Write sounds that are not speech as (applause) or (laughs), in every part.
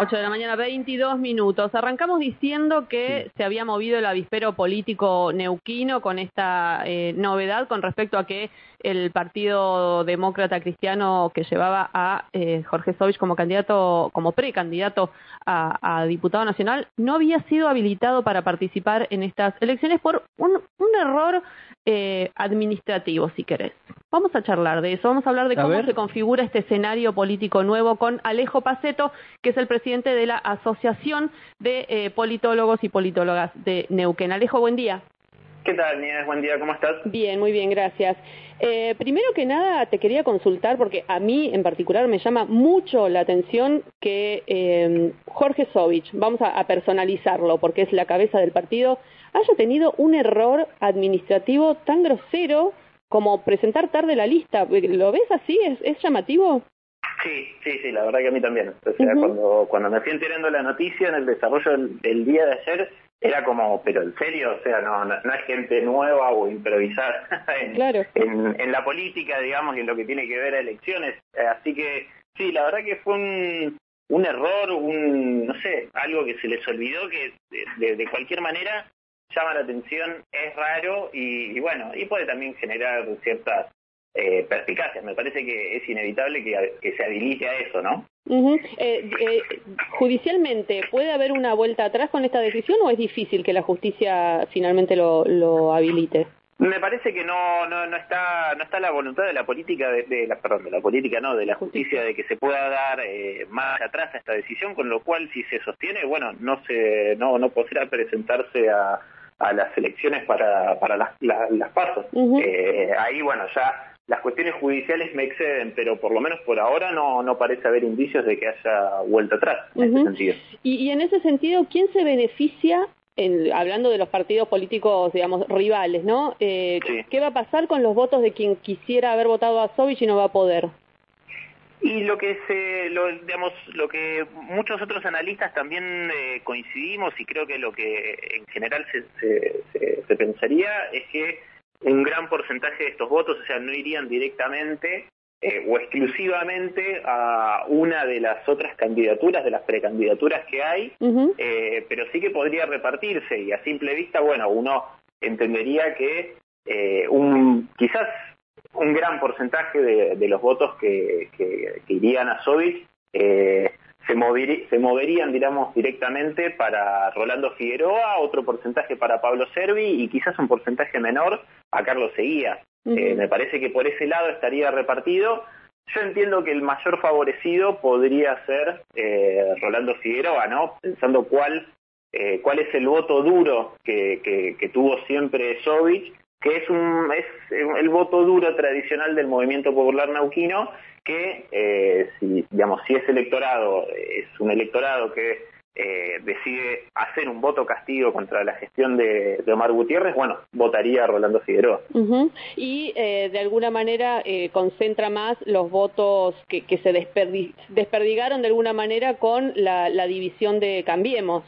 8 de la mañana, 22 minutos. Arrancamos diciendo que se había movido el avispero político neuquino con esta eh, novedad con respecto a que el Partido Demócrata Cristiano que llevaba a eh, Jorge Sovich como candidato, como precandidato a, a, diputado nacional, no había sido habilitado para participar en estas elecciones por un, un error eh, administrativo, si querés. Vamos a charlar de eso, vamos a hablar de cómo se configura este escenario político nuevo con Alejo Paceto, que es el presidente de la Asociación de eh, Politólogos y Politólogas de Neuquén. Alejo, buen día. ¿Qué tal, Nieves? Buen día, ¿cómo estás? Bien, muy bien, gracias. Eh, primero que nada, te quería consultar, porque a mí en particular me llama mucho la atención que eh, Jorge Sovich, vamos a, a, personalizarlo porque es la cabeza del partido, haya tenido un error administrativo tan grosero como presentar tarde la lista. ¿Lo ves así? ¿Es, es llamativo? Sí, sí, sí, la verdad que a mí también. O sea, uh -huh. cuando, cuando me fui enterando la noticia en el desarrollo del, del, día de ayer, era como, pero en serio, o sea, no, no, no es gente nueva o improvisar (laughs) en, claro. en, en, la política, digamos, y en lo que tiene que ver a elecciones. Así que, sí, la verdad que fue un, un error, un, no sé, algo que se les olvidó que de, de cualquier manera llama la atención, es raro y, y bueno, y puede también generar ciertas eh, perspicacias. Me parece que es inevitable que, que se habilite a eso, ¿no? Uh -huh. eh, eh, judicialmente, ¿puede haber una vuelta atrás con esta decisión o es difícil que la justicia finalmente lo, lo habilite? Me parece que no, no, no está no está la voluntad de la política de, de la perdón de la política no de la justicia de que se pueda dar eh, más atrás a esta decisión con lo cual si se sostiene bueno no se no no podrá presentarse a, a las elecciones para para las las, las pasos uh -huh. eh, ahí bueno ya las cuestiones judiciales me exceden, pero por lo menos por ahora no, no parece haber indicios de que haya vuelta atrás en uh -huh. ese sentido. Y, y, en ese sentido, ¿quién se beneficia, en, hablando de los partidos políticos, digamos, rivales, ¿no? Eh, sí. ¿Qué va a pasar con los votos de quien quisiera haber votado a Sovich y no va a poder? Y lo que se, lo, digamos, lo que muchos otros analistas también eh, coincidimos y creo que lo que en general se, se, se, se pensaría es que un gran porcentaje de estos votos, o sea, no irían directamente eh, o exclusivamente a una de las otras candidaturas, de las precandidaturas que hay, uh -huh. eh, pero sí que podría repartirse y a simple vista, bueno, uno entendería que eh, un quizás un gran porcentaje de, de los votos que, que, que, irían a Sovich eh, se, mover, se moverían, digamos, directamente para Rolando Figueroa, otro porcentaje para Pablo Servi y quizás un porcentaje menor a Carlos Seguía. Uh -huh. eh, me parece que por ese lado estaría repartido. Yo entiendo que el mayor favorecido podría ser eh, Rolando Figueroa, ¿no? Pensando cuál, eh, cuál es el voto duro que, que, que tuvo siempre Sovich, que es, un, es el voto duro tradicional del movimiento popular nauquino, que eh, si, digamos, si ese electorado es un electorado que eh, decide hacer un voto castigo contra la gestión de, de Omar Gutiérrez, bueno, votaría a Rolando Figueroa. Uh -huh. Y eh, de alguna manera eh, concentra más los votos que, que se desperdi desperdigaron de alguna manera con la, la división de Cambiemos.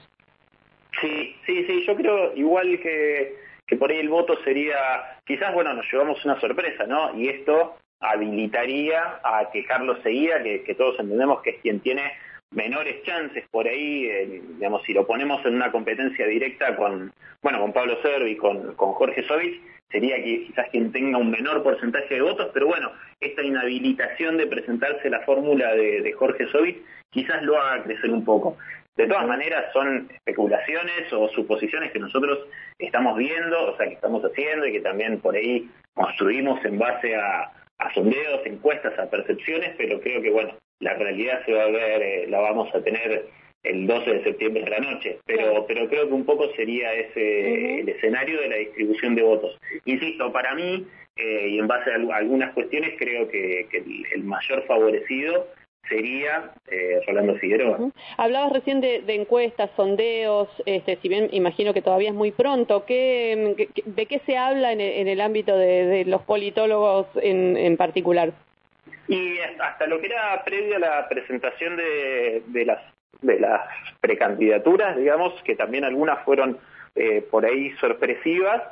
Sí, sí, sí, yo creo igual que, que por ahí el voto sería, quizás, bueno, nos llevamos una sorpresa, ¿no? Y esto habilitaría a que Carlos Seguía, que, todos entendemos que es quien tiene menores chances por ahí, eh, digamos, si lo ponemos en una competencia directa con, bueno, con Pablo Servi, con, con Jorge Sovich, sería que quizás quien tenga un menor porcentaje de votos, pero bueno, esta inhabilitación de presentarse la fórmula de, de Jorge Sovich quizás lo haga crecer un poco. De todas maneras, son especulaciones o suposiciones que nosotros estamos viendo, o sea, que estamos haciendo y que también por ahí construimos en base a, a sondeos, encuestas, a percepciones, pero creo que, bueno, la realidad se va a ver, eh, la vamos a tener el 12 de septiembre de la noche, pero, pero creo que un poco sería ese uh -huh. el escenario de la distribución de votos. Insisto, para mí, eh, y en base a algunas cuestiones, creo que, que el, el mayor favorecido sería eh, Rolando Figueroa. Uh -huh. Hablabas recién de, de, encuestas, sondeos, este, si bien imagino que todavía es muy pronto, ¿qué, qué ¿de qué se habla en el, en el ámbito de, de, los politólogos en, en particular? Y hasta lo que era previo a la presentación de, de las de las precandidaturas, digamos, que también algunas fueron eh, por ahí sorpresivas,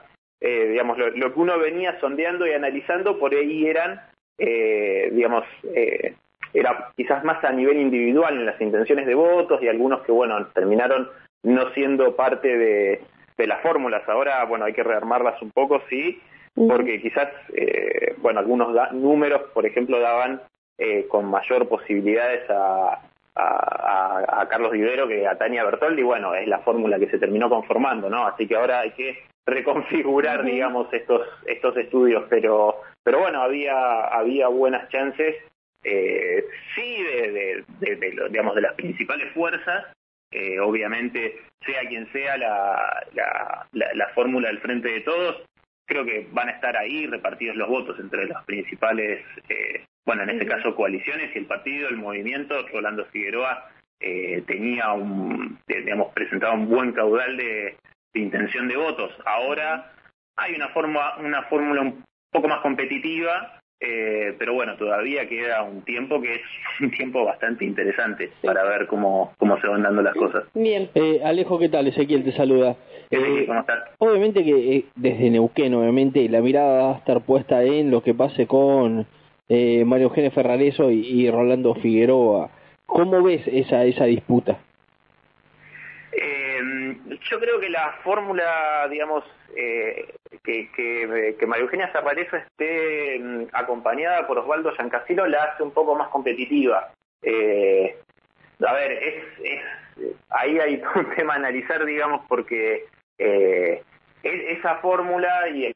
eh, digamos, lo, lo, que uno venía sondeando y analizando, por ahí eran, digamos, era quizás más a nivel individual en las intenciones de votos y algunos que, bueno, terminaron no siendo parte de, de las fórmulas. Ahora, bueno, hay que rearmarlas un poco, sí, porque quizás, eh, bueno, algunos números, por ejemplo, daban eh, con mayor posibilidades a, a, a, Carlos Vivero que a Tania Bertoldi, bueno, es la fórmula que se terminó conformando, ¿no? Así que ahora hay que reconfigurar, digamos, estos estos estudios, pero pero bueno, había había buenas chances, eh, sí, de, de, digamos, de las principales fuerzas, eh, obviamente, sea quien sea la, la, la, fórmula del frente de todos, creo que van a estar ahí repartidos los votos entre las principales, eh, bueno, en este caso coaliciones y el partido, el movimiento. Rolando Figueroa eh, tenía un, digamos, presentaba un buen caudal de, intención de votos. Ahora hay una forma, una fórmula un poco más competitiva eh, pero bueno, todavía queda un tiempo que es (laughs) un tiempo bastante interesante para ver cómo, cómo se van dando las cosas. Bien. Eh, Alejo, ¿qué tal? Ezequiel te saluda. Eh, ¿cómo estás? Obviamente que eh, desde Neuquén, obviamente, la mirada va a estar puesta en lo que pase con eh, Mario Eugenio Ferrareso y, y, Rolando Figueroa. ¿Cómo ves esa, esa disputa? Yo creo que la fórmula, digamos, eh, que, que, que, María Eugenia Zapareso esté mm, acompañada por Osvaldo Giancasilo la hace un poco más competitiva. Eh, a ver, es, es, ahí hay (laughs) un tema a analizar, digamos, porque eh, esa fórmula y el